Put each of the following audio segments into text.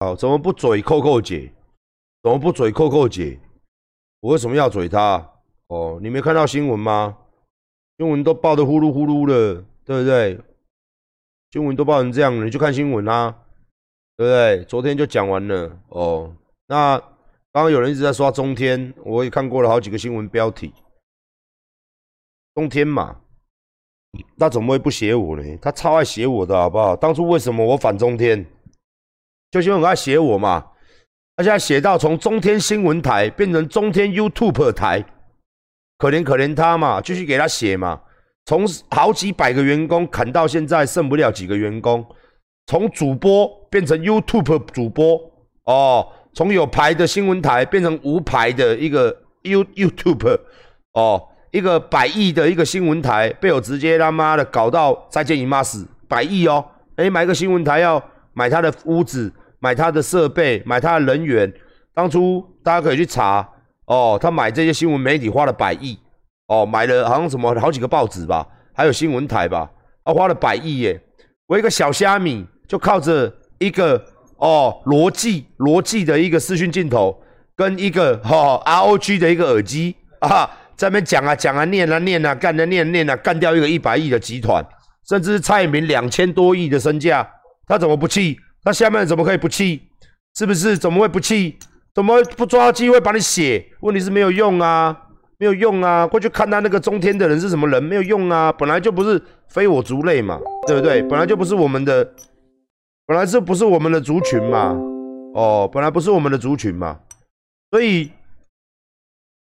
哦，怎么不嘴扣扣姐？怎么不嘴扣扣姐？我为什么要嘴她？哦，你没看到新闻吗？新闻都报的呼噜呼噜的，对不对？新闻都报成这样，你去看新闻啊，对不对？昨天就讲完了哦。那刚刚有人一直在刷中天，我也看过了好几个新闻标题。中天嘛，他怎么会不写我呢？他超爱写我的好不好？当初为什么我反中天？就是因为他写我嘛。他现在写到从中天新闻台变成中天 YouTube 台，可怜可怜他嘛，继续给他写嘛。从好几百个员工砍到现在剩不了几个员工，从主播变成 YouTube 主播。哦，从有牌的新闻台变成无牌的一个 You YouTube 哦，一个百亿的一个新闻台被我直接他妈的搞到再见姨妈死。百亿哦，哎，买个新闻台要买他的屋子，买他的设备，买他的人员，当初大家可以去查哦，他买这些新闻媒体花了百亿。哦，买了好像什么好几个报纸吧，还有新闻台吧，他，花了百亿耶！我一个小虾米，就靠着一个哦罗技罗技的一个视讯镜头，跟一个哈 ROG 的一个耳机啊，在那边讲啊讲啊念啊念啊干啊念念啊，干掉一个一百亿的集团，甚至是蔡英文两千多亿的身价，他怎么不气？那下面怎么可以不气？是不是？怎么会不气？怎么不抓机会把你写？问题是没有用啊！没有用啊！过去看他那个中天的人是什么人，没有用啊！本来就不是非我族类嘛，对不对？本来就不是我们的，本来是不是我们的族群嘛？哦，本来不是我们的族群嘛，所以，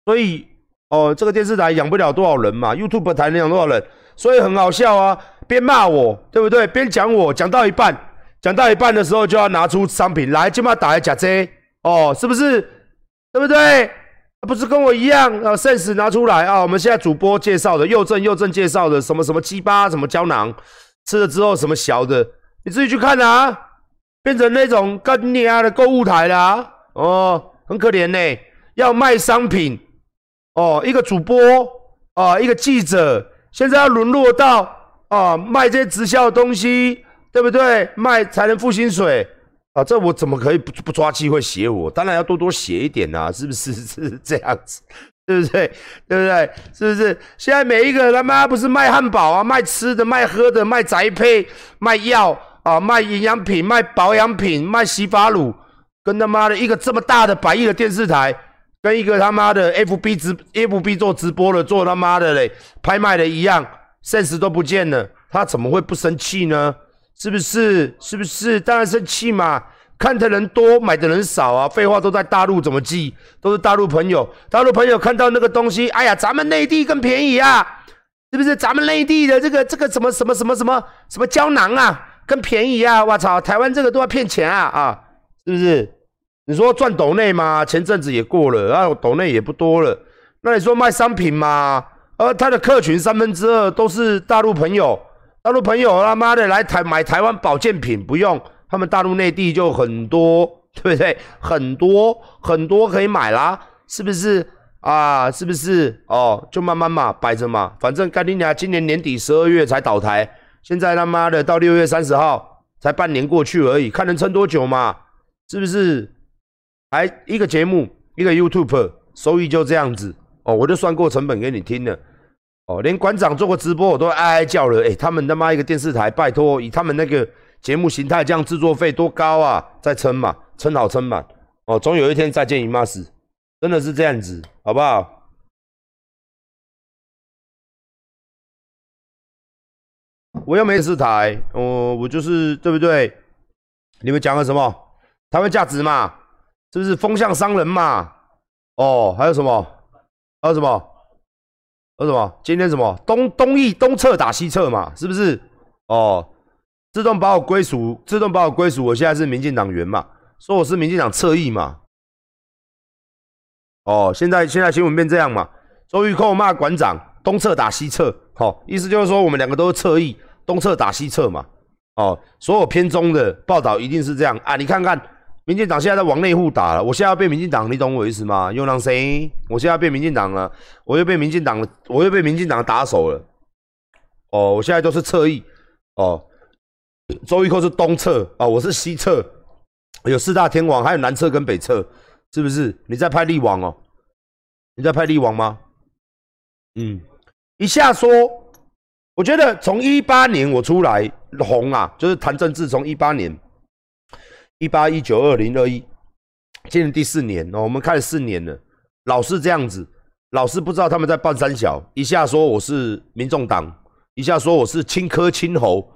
所以，哦，这个电视台养不了多少人嘛，YouTube 台能养多少人？所以很好笑啊，边骂我，对不对？边讲我，讲到一半，讲到一半的时候就要拿出商品来，就把打来假 J，哦，是不是？对不对？不是跟我一样啊？sense 拿出来啊！我们现在主播介绍的，右正右正介绍的，什么什么鸡巴，什么胶囊，吃了之后什么小的，你自己去看啊！变成那种干你啊的购物台啦！哦，很可怜呢，要卖商品哦，一个主播啊，一个记者，现在要沦落到啊卖这些直销的东西，对不对？卖才能付薪水。啊，这我怎么可以不不抓机会写我？当然要多多写一点啊，是不是？是这样子，对不对？对不对？是不是？现在每一个他妈不是卖汉堡啊，卖吃的、卖喝的、卖宅配、卖药啊、卖营养品、卖保养品、卖洗发乳，跟他妈的一个这么大的百亿的电视台，跟一个他妈的 FB 直 FB 做直播的做他妈的嘞拍卖的一样现实都不见了，他怎么会不生气呢？是不是？是不是？当然生气嘛！看的人多，买的人少啊！废话都在大陆，怎么记？都是大陆朋友，大陆朋友看到那个东西，哎呀，咱们内地更便宜啊！是不是？咱们内地的这个这个什么什么什么什么什么胶囊啊，更便宜啊！我操，台湾这个都要骗钱啊啊！是不是？你说赚斗内吗？前阵子也过了，然后斗内也不多了。那你说卖商品吗？呃，他的客群三分之二都是大陆朋友。大陆朋友他妈的来台买台湾保健品不用，他们大陆内地就很多，对不对？很多很多可以买啦，是不是啊？是不是？哦，就慢慢嘛，摆着嘛，反正干你娘，今年年底十二月才倒台，现在他妈的到六月三十号才半年过去而已，看能撑多久嘛？是不是？还一个节目，一个 YouTube 收益就这样子哦，我就算过成本给你听了。哦，连馆长做过直播，我都哀哀叫了。哎，他们他妈一个电视台，拜托，以他们那个节目形态，这样制作费多高啊？再撑嘛，撑好撑满。哦，总有一天再见姨妈死，真的是这样子，好不好？我又没电视台，哦，我就是对不对？你们讲了什么？台湾价值嘛，是不是风向商人嘛？哦，还有什么？还有什么？说什么？今天什么东东翼东侧打西侧嘛？是不是？哦，自动把我归属，自动把我归属。我现在是民进党员嘛？说我是民进党侧翼嘛？哦，现在现在新闻变这样嘛？周玉蔻骂馆长东侧打西侧，好，意思就是说我们两个都是侧翼，东侧打西侧嘛？哦，所有偏中的报道一定是这样啊？你看看。民进党现在在往内户打了，我现在要变民进党，你懂我意思吗？又让谁？我现在要变民进党了，我又被民进党，我又被民进党打手了。哦，我现在都是侧翼。哦，周玉蔻是东侧哦，我是西侧。有四大天王，还有南侧跟北侧，是不是？你在拍力王哦？你在拍力王吗？嗯，一下说，我觉得从一八年我出来红啊，就是谈政治，从一八年，一八一九二零二一，今年第四年哦，我们开了四年了，老是这样子，老是不知道他们在半三小，一下说我是民众党，一下说我是青科青猴，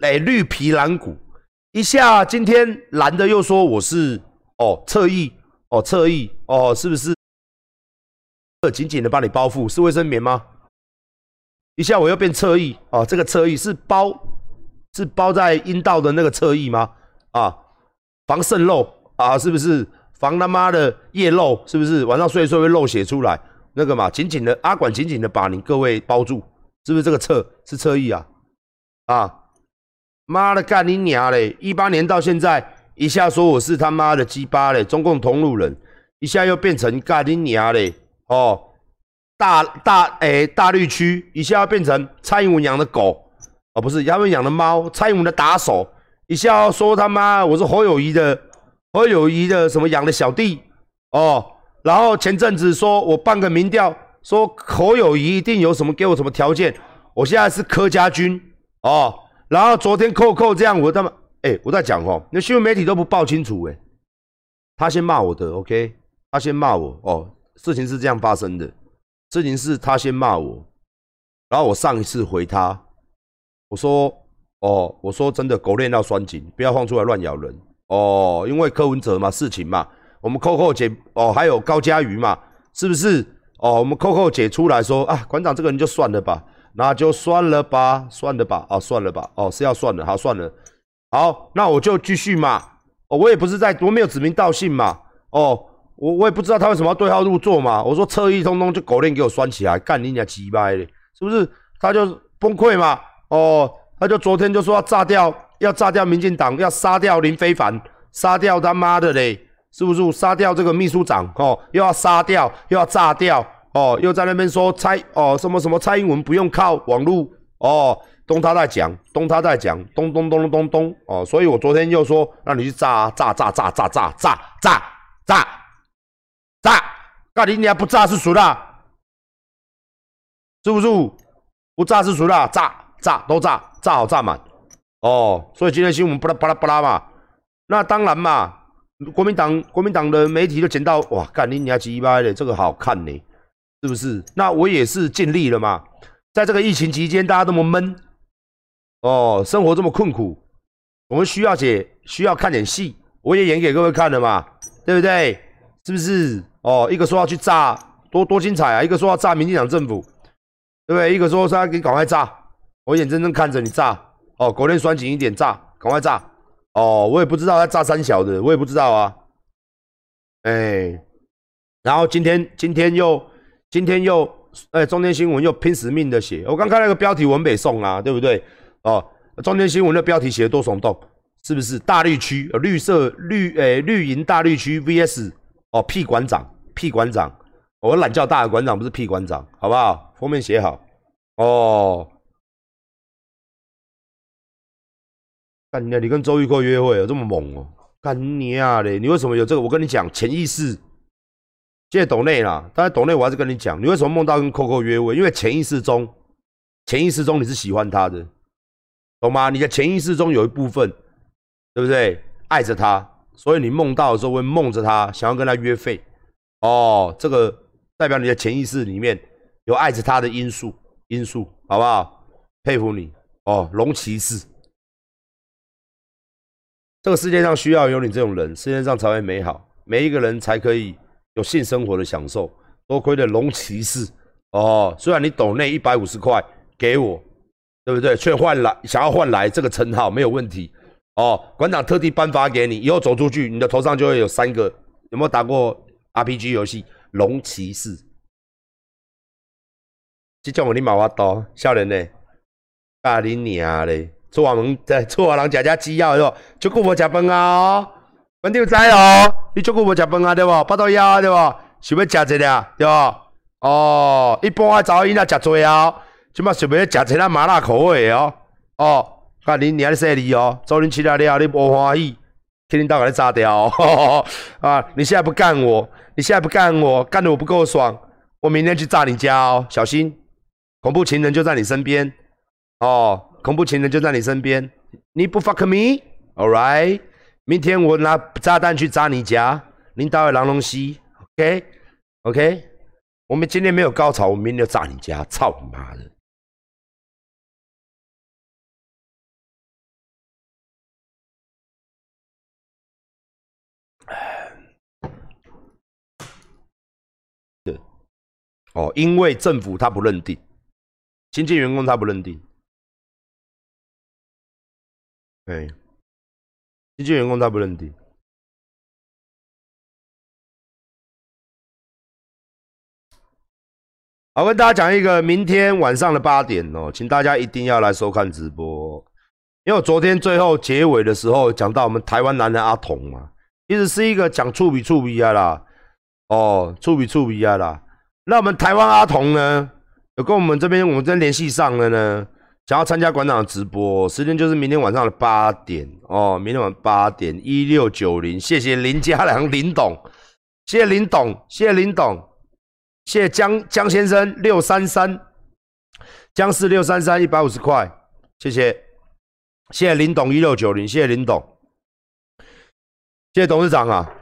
哎，绿皮蓝骨。一下，今天蓝的又说我是哦侧翼哦侧翼哦，是不是？紧紧的把你包覆是卫生棉吗？一下我又变侧翼哦，这个侧翼是包是包在阴道的那个侧翼吗？啊，防渗漏啊，是不是？防他妈的夜漏是不是？晚上睡一睡会漏血出来那个嘛？紧紧的阿管紧紧的把你各位包住，是不是这个侧是侧翼啊？啊？妈的，干你娘嘞！一八年到现在，一下说我是他妈的鸡巴嘞，中共同路人，一下又变成干你娘嘞！哦，大大诶，大绿区，一下要变成蔡英文养的狗，哦，不是，他们养的猫，蔡英文的打手，一下说他妈我是侯友谊的，侯友谊的什么养的小弟，哦，然后前阵子说我办个民调，说侯友谊一定有什么给我什么条件，我现在是柯家军，哦。然后昨天扣扣这样，我他妈哎，我在讲哦，那新闻媒体都不报清楚哎，他先骂我的，OK，他先骂我哦，事情是这样发生的，事情是他先骂我，然后我上一次回他，我说哦，我说真的狗链要拴紧，不要放出来乱咬人哦，因为柯文哲嘛，事情嘛，我们扣扣姐哦，还有高嘉瑜嘛，是不是哦？我们扣扣姐出来说啊，馆长这个人就算了吧。那就算了吧，算了吧，哦，算了吧，哦，是要算了，好，算了，好，那我就继续嘛，哦，我也不是在，我没有指名道姓嘛，哦，我我也不知道他为什么要对号入座嘛，我说侧翼通通就狗链给我拴起来，干你娘鸡巴的，是不是？他就崩溃嘛，哦，他就昨天就说要炸掉，要炸掉民进党，要杀掉林非凡，杀掉他妈的嘞，是不是？杀掉这个秘书长，哦，又要杀掉，又要炸掉。哦，又在那边说蔡哦什么什么蔡英文不用靠网络哦，东他在讲，东他在讲，咚咚咚咚咚咚哦，所以我昨天又说让你去炸炸炸炸炸炸炸炸炸炸，那你你还不炸是谁啦？是不是？不炸是谁啦？炸炸都炸，炸好炸满哦，所以今天新闻巴拉巴拉巴拉嘛，那当然嘛，国民党国民党的媒体就捡到哇，干你你还鸡巴的，这个好看呢。是不是？那我也是尽力了嘛。在这个疫情期间，大家这么闷，哦，生活这么困苦，我们需要写，需要看点戏，我也演给各位看了嘛，对不对？是不是？哦，一个说要去炸，多多精彩啊！一个说要炸民进党政府，对不对？一个说他给赶快炸，我眼睁睁看着你炸，哦，国内拴紧一点，炸，赶快炸，哦，我也不知道他炸三小的，我也不知道啊，哎，然后今天，今天又。今天又，哎，中天新闻又拼死命的写，我刚看那个标题文北宋啊，对不对？哦，中天新闻的标题写的多耸动，是不是？大绿区，绿色绿，哎，绿营大绿区 VS 哦，屁馆长，屁馆长，我懒叫大的馆长不是屁馆长，好不好？封面写好哦。干你，你跟周玉蔻约会有这么猛哦？干你啊嘞！你为什么有这个？我跟你讲，潜意识。谢谢董内啦，当然董内我还是跟你讲，你为什么梦到跟 Coco 约会？因为潜意识中，潜意识中你是喜欢他的，懂吗？你的潜意识中有一部分，对不对？爱着他，所以你梦到的时候会梦着他，想要跟他约会。哦，这个代表你的潜意识里面有爱着他的因素，因素，好不好？佩服你哦，龙骑士，这个世界上需要有你这种人，世界上才会美好，每一个人才可以。有性生活的享受，多亏了龙骑士哦。虽然你抖那一百五十块给我，对不对？却换来想要换来这个称号没有问题哦。馆长特地颁发给你，以后走出去，你的头上就会有三个。有没有打过 RPG 游戏？龙骑士，这叫我你马哇刀，笑人呢？大你娘嘞！出外门在出外人家家鸡要哟，就顾我吃饭啊！问题有在哦，你足久无食饭啊，对无？八道腰对无？想要食一个对无？哦，一般啊，早已经食多啊，即马想要食一个麻辣口味哦。哦，看你你还犀利哦，做恁吃了了，你无欢喜天天到晚在炸掉 啊！你现在不干我，你现在不干我，干的我不够爽，我明天去炸你家哦，小心，恐怖情人就在你身边哦，恐怖情人就在你身边，你不 fuck me，all right，明天我拿炸弹去炸你家，领导狼龙西，OK，OK，我们今天没有高潮，我明天就炸你家，操你妈的！哦，因为政府他不认定，新进员工他不认定，对，新进员工他不认定。好，跟大家讲一个，明天晚上的八点哦，请大家一定要来收看直播，因为我昨天最后结尾的时候讲到我们台湾男人阿童嘛，其实是一个讲触笔触笔啊啦，哦，触笔触笔啊啦。那我们台湾阿童呢，有跟我们这边我们这边联系上了呢，想要参加馆长的直播，时间就是明天晚上的八点哦，明天晚八点一六九零，谢谢林家良林董，谢谢林董，谢谢林董，谢谢江江先生六三三，江氏六三三一百五十块，谢谢，谢谢林董一六九零，谢谢林董，谢谢董事长啊，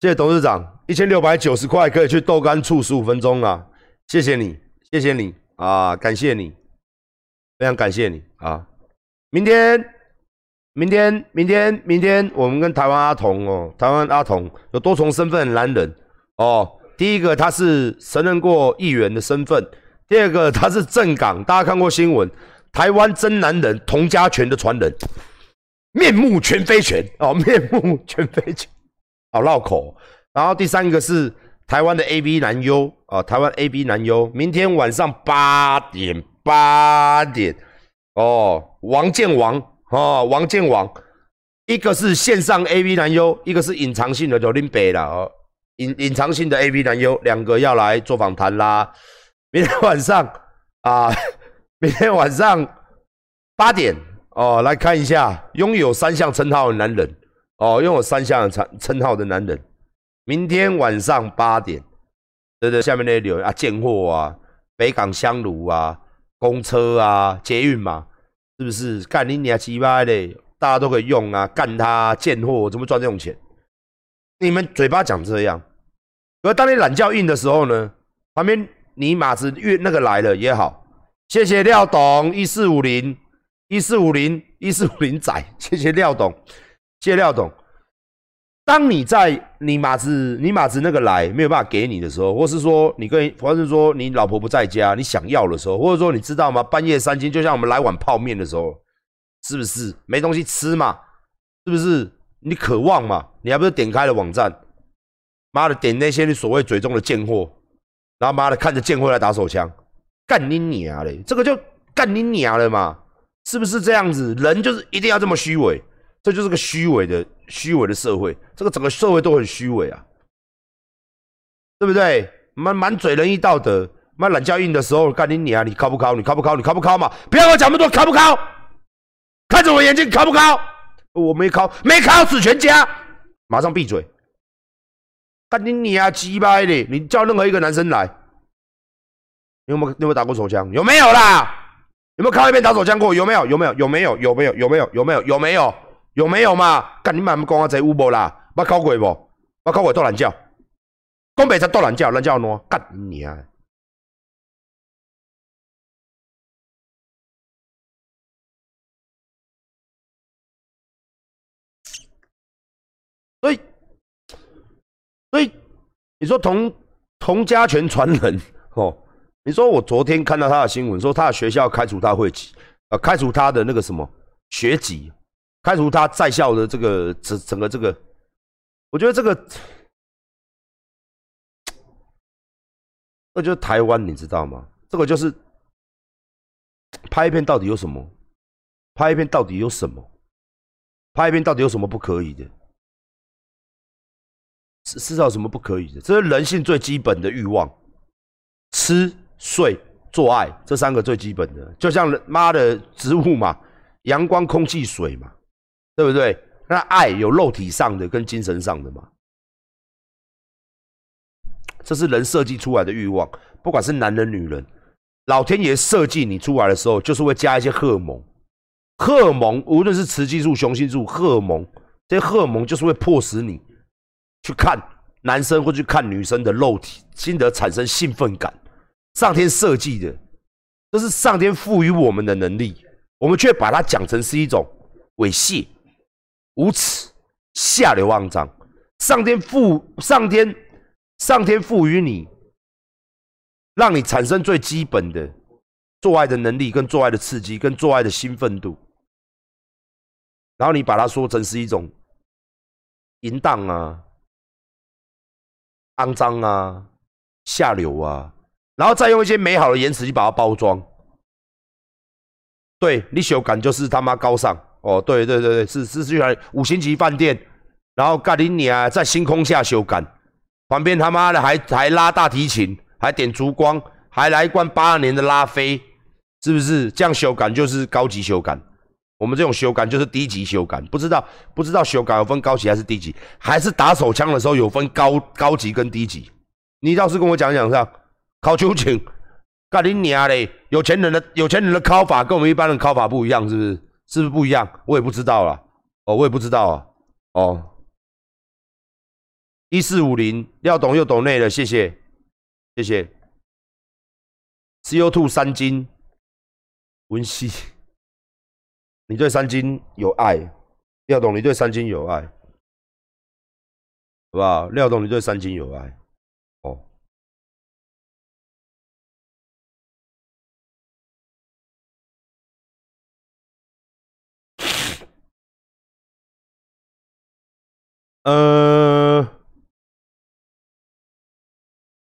谢谢董事长。一千六百九十块可以去豆干处十五分钟啊！谢谢你，谢谢你啊！感谢你，非常感谢你啊！明天，明天，明天，明天，我们跟台湾阿童哦，台湾阿童有多重身份的男人哦。第一个他是承认过议员的身份，第二个他是正港，大家看过新闻，台湾真男人童家拳的传人，面目全非拳哦，面目全非拳，好绕口。然后第三个是台湾的 A B 男优啊，台湾 A B 男优，明天晚上八点八点哦，王建王哦，王建王，一个是线上 A V 男优，一个是隐藏性的就林北了哦，隐隐藏性的 A V 男优，两个要来做访谈啦。明天晚上啊，明天晚上八点哦，来看一下拥有三项称号的男人哦，拥有三项称称号的男人。明天晚上八点，对对，下面那些留言啊，贱货啊，北港香炉啊，公车啊，捷运嘛，是不是？干你娘鸡巴的，大家都可以用啊，干他贱货，怎么赚这种钱？你们嘴巴讲这样，而当你懒觉硬的时候呢，旁边你马子越那个来了也好，谢谢廖董一四五零一四五零一四五零仔，谢谢廖董，谢谢廖董。当你在你马子你马子那个来没有办法给你的时候，或是说你跟或是说你老婆不在家，你想要的时候，或者说你知道吗？半夜三更，就像我们来碗泡面的时候，是不是没东西吃嘛？是不是你渴望嘛？你还不是点开了网站，妈的点那些你所谓嘴中的贱货，然后妈的看着贱货来打手枪，干你娘嘞！这个就干你娘了嘛？是不是这样子？人就是一定要这么虚伪。这就是个虚伪的、虚伪的社会，这个整个社会都很虚伪啊，对不对？满满嘴仁义道德，满懒教硬的时候，干你你啊，你靠不靠？你靠不靠？你靠不靠嘛？不要跟我讲那么多，靠不靠？看着我眼睛，靠不靠？我没靠，没靠死全家，马上闭嘴！干你你啊，鸡巴的！你叫任何一个男生来，你有没有有没有打过手枪？有没有啦？有没有看到一边打手枪过？有没有？有没有？有没有？有没有？有没有？有没有？有没有？有没有嘛？干你妈！讲啊，这有无啦？捌考过无？捌考过多懒觉？讲白才多懒觉，懒觉喏，干你啊！所以，所以你说童童家权传人哦？你说我昨天看到他的新闻，说他的学校开除他会籍，呃，开除他的那个什么学籍。开除他在校的这个整整个这个，我觉得这个，那就是台湾，你知道吗？这个就是拍一片到底有什么？拍一片到底有什么？拍一片到底有什么不可以的？是是有什么不可以的？这是人性最基本的欲望，吃、睡、做爱这三个最基本的，就像妈的植物嘛，阳光、空气、水嘛。对不对？那爱有肉体上的跟精神上的嘛，这是人设计出来的欲望，不管是男人女人，老天爷设计你出来的时候，就是会加一些荷尔蒙，荷尔蒙无论是雌激素、雄性素，荷尔蒙这些荷尔蒙就是会迫使你去看男生或去看女生的肉体，心得产生兴奋感，上天设计的，这是上天赋予我们的能力，我们却把它讲成是一种猥亵。无耻、下流、肮脏！上天赋上天上天赋予你，让你产生最基本的做爱的能力、跟做爱的刺激、跟做爱的兴奋度，然后你把它说成是一种淫荡啊、肮脏啊、下流啊，然后再用一些美好的言辞去把它包装。对你修感就是他妈高尚。哦，对对对对，是是去来五星级饭店，然后盖林尼啊，在星空下修改，旁边他妈的还还拉大提琴，还点烛光，还来一罐八二年的拉菲，是不是？这样修改就是高级修改，我们这种修改就是低级修改。不知道不知道修改有分高级还是低级，还是打手枪的时候有分高高级跟低级？你倒是跟我讲讲，上考秋瑾，盖林尼啊嘞，有钱人的有钱人的考法跟我们一般人考法不一样，是不是？是不是不一样？我也不知道了。哦，我也不知道啊。哦，一四五零，廖董又懂内了，谢谢，谢谢。CO two 三金，温馨，你对三金有爱，廖董，你对三金有爱，好不好？廖董，你对三金有爱。呃，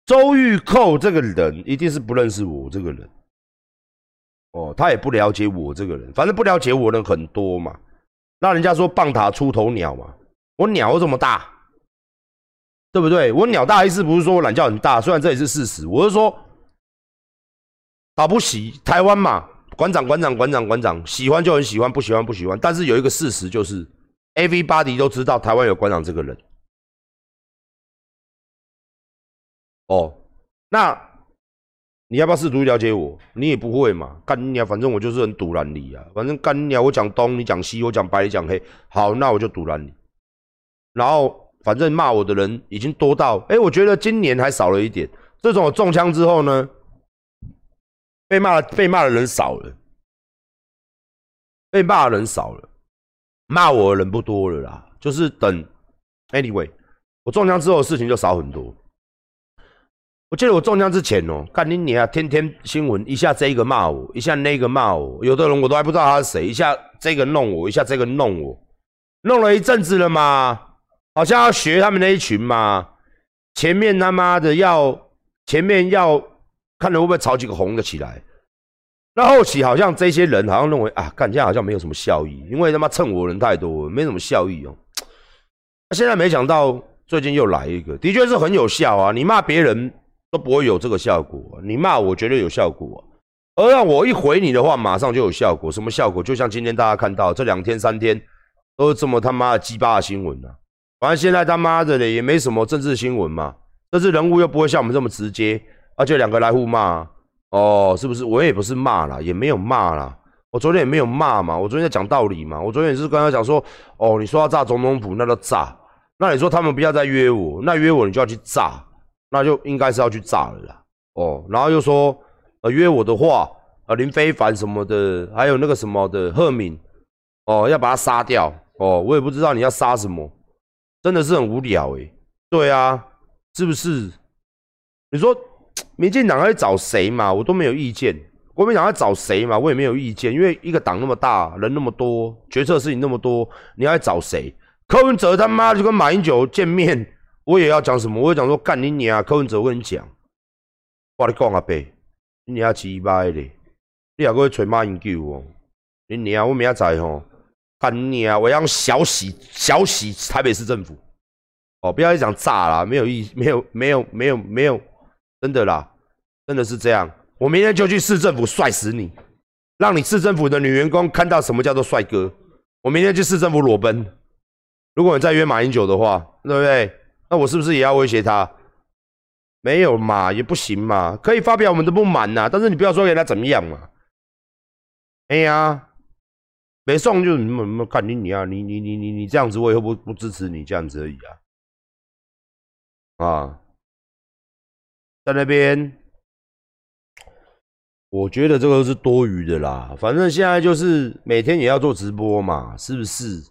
周玉蔻这个人一定是不认识我这个人，哦，他也不了解我这个人，反正不了解我的人很多嘛。那人家说棒打出头鸟嘛，我鸟这么大，对不对？我鸟大意思不是说我懒觉很大，虽然这也是事实，我是说，打不起台湾嘛，馆长馆长馆长馆长，喜欢就很喜欢，不喜欢不喜欢，但是有一个事实就是。Everybody 都知道台湾有馆长这个人。哦，那你要不要试图了解我？你也不会嘛，干你娘！反正我就是很堵拦你啊，反正干你娘！我讲东，你讲西，我讲白，你讲黑。好，那我就堵拦你。然后反正骂我的人已经多到，哎，我觉得今年还少了一点。自从我中枪之后呢，被骂被骂的人少了，被骂的人少了。骂我的人不多了啦，就是等，anyway，我中枪之后事情就少很多。我记得我中枪之前哦，干你你啊，天天新闻一下这个骂我，一下那个骂我，有的人我都还不知道他是谁，一下这个弄我，一下这个弄我，弄了一阵子了嘛，好像要学他们那一群嘛，前面他妈的要前面要看能会不会炒几个红的起来。那后期好像这些人好像认为啊，干架好像没有什么效益，因为他妈蹭我人太多，没什么效益哦。那现在没想到最近又来一个，的确是很有效啊。你骂别人都不会有这个效果，你骂我绝对有效果。而让我一回你的话，马上就有效果。什么效果？就像今天大家看到这两天三天都是这么他妈的鸡巴的新闻啊。反正现在他妈的也没什么政治新闻嘛，政治人物又不会像我们这么直接，而且两个来互骂。哦，是不是？我也不是骂啦，也没有骂啦。我昨天也没有骂嘛，我昨天在讲道理嘛。我昨天也是跟他讲说，哦，你说要炸总统府，那就炸。那你说他们不要再约我，那约我你就要去炸，那就应该是要去炸了啦。哦，然后又说，呃，约我的话，呃，林非凡什么的，还有那个什么的贺敏，哦，要把他杀掉。哦，我也不知道你要杀什么，真的是很无聊诶。对啊，是不是？你说。民进党在找谁嘛？我都没有意见。国民党在找谁嘛？我也没有意见。因为一个党那么大，人那么多，决策事情那么多，你要找谁？柯文哲他妈就跟马英九见面，我也要讲什么？我也讲说干你娘！柯文哲，我跟你讲，我跟你讲啊伯，你娘鸡巴的，你还搁去找马英九哦？你娘！我明仔吼，干你娘！我要小洗小洗台北市政府。哦，不要再讲炸了，没有意，没有，没有，没有，没有。真的啦，真的是这样。我明天就去市政府帅死你，让你市政府的女员工看到什么叫做帅哥。我明天去市政府裸奔，如果你再约马英九的话，对不对？那我是不是也要威胁他？没有嘛，也不行嘛，可以发表我们的不满呐，但是你不要说给他怎么样嘛。哎呀，没送就你们你们看你你啊，你你你你你这样子，我以后不不支持你这样子而已啊。啊，在那边。我觉得这个是多余的啦，反正现在就是每天也要做直播嘛，是不是？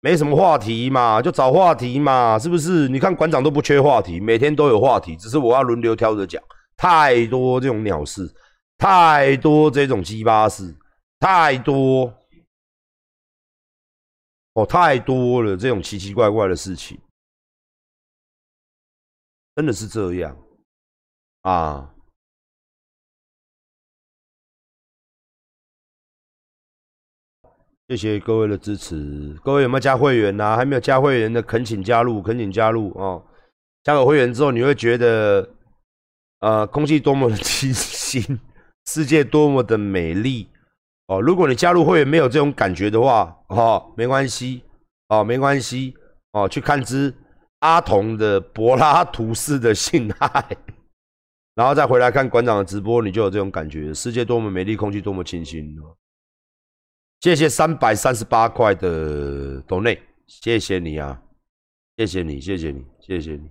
没什么话题嘛，就找话题嘛，是不是？你看馆长都不缺话题，每天都有话题，只是我要轮流挑着讲。太多这种鸟事，太多这种鸡巴事，太多哦，太多了这种奇奇怪怪的事情，真的是这样啊。谢谢各位的支持，各位有没有加会员呐？还没有加会员的，恳请加入，恳请加入哦！加了会员之后，你会觉得，呃，空气多么的清新，世界多么的美丽哦！如果你加入会员没有这种感觉的话，哦，没关系，哦，没关系，哦，去看之阿童的柏拉图式的性爱，然后再回来看馆长的直播，你就有这种感觉，世界多么美丽，空气多么清新哦！谢谢三百三十八块的董内，谢谢你啊，谢谢你，谢谢你，谢谢你。